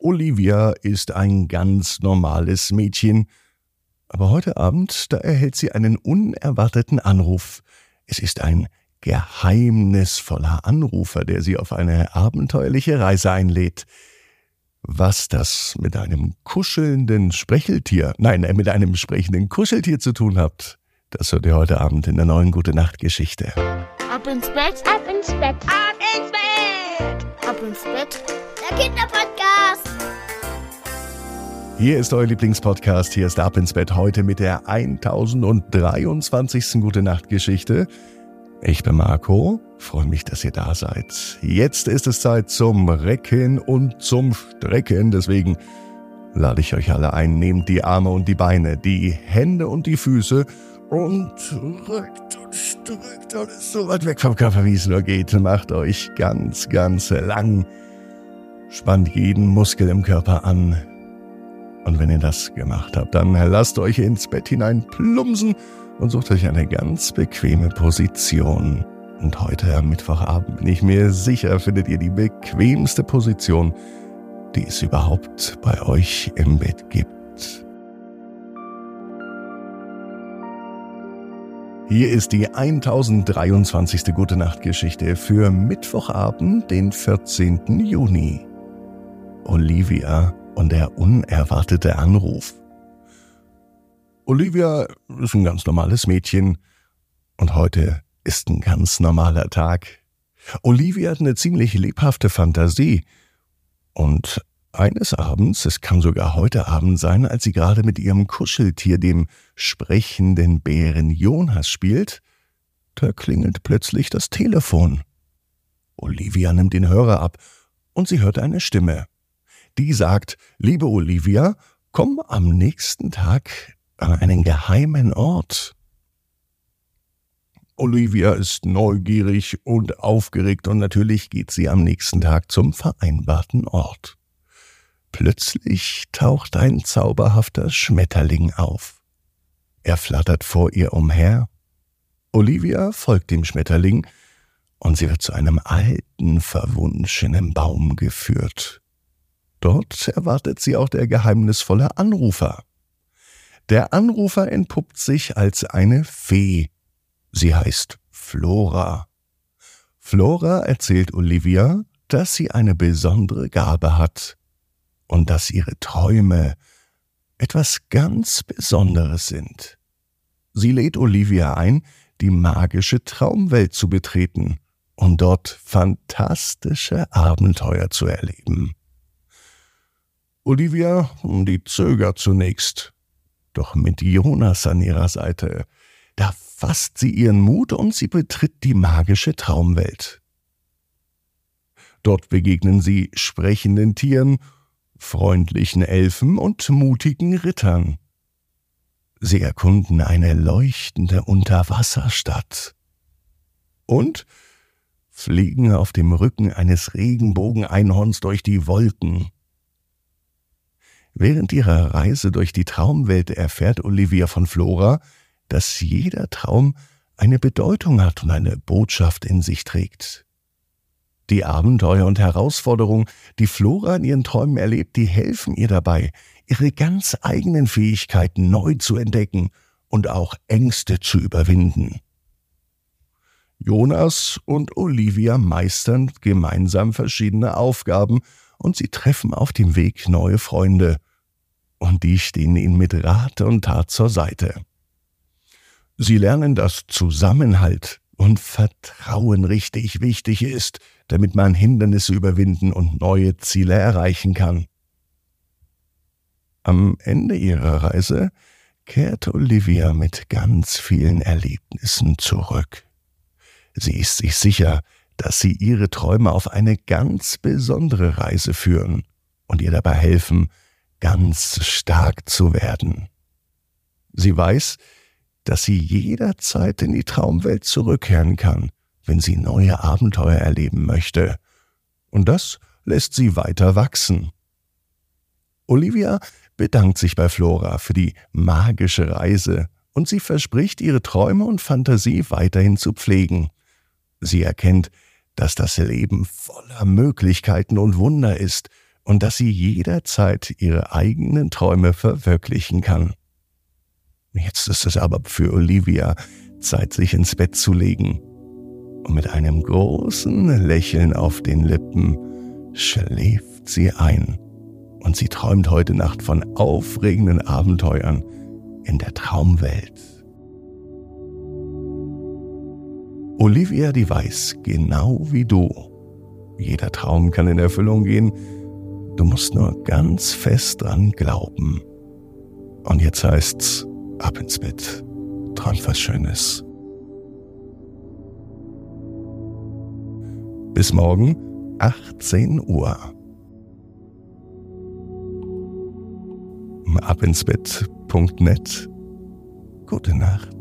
Olivia ist ein ganz normales Mädchen. Aber heute Abend, da erhält sie einen unerwarteten Anruf. Es ist ein geheimnisvoller Anrufer, der sie auf eine abenteuerliche Reise einlädt. Was das mit einem kuschelnden Sprecheltier, nein, äh, mit einem sprechenden Kuscheltier zu tun hat, das hört ihr heute Abend in der neuen Gute Nacht Geschichte. Ab ins Bett, ab ins Bett, ab ins Bett, ab ins Bett. Der Kinderpodcast. Hier ist euer Lieblingspodcast, hier ist Ab ins Bett heute mit der 1023. Gute Nacht Geschichte. Ich bin Marco, freue mich, dass ihr da seid. Jetzt ist es Zeit zum Recken und zum Strecken, deswegen lade ich euch alle ein, nehmt die Arme und die Beine, die Hände und die Füße und drückt und und ist so weit weg vom Körper, wie es nur geht. Macht euch ganz, ganz lang. Spannt jeden Muskel im Körper an. Und wenn ihr das gemacht habt, dann lasst euch ins Bett hinein plumsen und sucht euch eine ganz bequeme Position. Und heute am Mittwochabend bin ich mir sicher, findet ihr die bequemste Position, die es überhaupt bei euch im Bett gibt. Hier ist die 1023. Gute Nacht Geschichte für Mittwochabend, den 14. Juni. Olivia und der unerwartete Anruf. Olivia ist ein ganz normales Mädchen und heute ist ein ganz normaler Tag. Olivia hat eine ziemlich lebhafte Fantasie und eines Abends, es kann sogar heute Abend sein, als sie gerade mit ihrem Kuscheltier, dem sprechenden Bären Jonas, spielt, da klingelt plötzlich das Telefon. Olivia nimmt den Hörer ab und sie hört eine Stimme. Die sagt, liebe Olivia, komm am nächsten Tag an einen geheimen Ort. Olivia ist neugierig und aufgeregt und natürlich geht sie am nächsten Tag zum vereinbarten Ort. Plötzlich taucht ein zauberhafter Schmetterling auf. Er flattert vor ihr umher. Olivia folgt dem Schmetterling und sie wird zu einem alten, verwunschenen Baum geführt. Dort erwartet sie auch der geheimnisvolle Anrufer. Der Anrufer entpuppt sich als eine Fee. Sie heißt Flora. Flora erzählt Olivia, dass sie eine besondere Gabe hat und dass ihre Träume etwas ganz Besonderes sind. Sie lädt Olivia ein, die magische Traumwelt zu betreten und dort fantastische Abenteuer zu erleben. Olivia, die zögert zunächst, doch mit Jonas an ihrer Seite, da fasst sie ihren Mut und sie betritt die magische Traumwelt. Dort begegnen sie sprechenden Tieren, freundlichen Elfen und mutigen Rittern. Sie erkunden eine leuchtende Unterwasserstadt. Und fliegen auf dem Rücken eines Regenbogeneinhorns durch die Wolken. Während ihrer Reise durch die Traumwelt erfährt Olivia von Flora, dass jeder Traum eine Bedeutung hat und eine Botschaft in sich trägt. Die Abenteuer und Herausforderungen, die Flora in ihren Träumen erlebt, die helfen ihr dabei, ihre ganz eigenen Fähigkeiten neu zu entdecken und auch Ängste zu überwinden. Jonas und Olivia meistern gemeinsam verschiedene Aufgaben und sie treffen auf dem Weg neue Freunde. Und die stehen ihnen mit Rat und Tat zur Seite. Sie lernen, dass Zusammenhalt und Vertrauen richtig wichtig ist, damit man Hindernisse überwinden und neue Ziele erreichen kann. Am Ende ihrer Reise kehrt Olivia mit ganz vielen Erlebnissen zurück. Sie ist sich sicher, dass sie ihre Träume auf eine ganz besondere Reise führen und ihr dabei helfen, ganz stark zu werden. Sie weiß, dass sie jederzeit in die Traumwelt zurückkehren kann, wenn sie neue Abenteuer erleben möchte. Und das lässt sie weiter wachsen. Olivia bedankt sich bei Flora für die magische Reise und sie verspricht, ihre Träume und Fantasie weiterhin zu pflegen. Sie erkennt, dass das Leben voller Möglichkeiten und Wunder ist, und dass sie jederzeit ihre eigenen Träume verwirklichen kann. Jetzt ist es aber für Olivia Zeit, sich ins Bett zu legen. Und mit einem großen Lächeln auf den Lippen schläft sie ein. Und sie träumt heute Nacht von aufregenden Abenteuern in der Traumwelt. Olivia, die weiß, genau wie du. Jeder Traum kann in Erfüllung gehen. Du musst nur ganz fest dran glauben. Und jetzt heißt's, ab ins Bett. Träumt was Schönes. Bis morgen, 18 Uhr. abinsbett.net. Gute Nacht.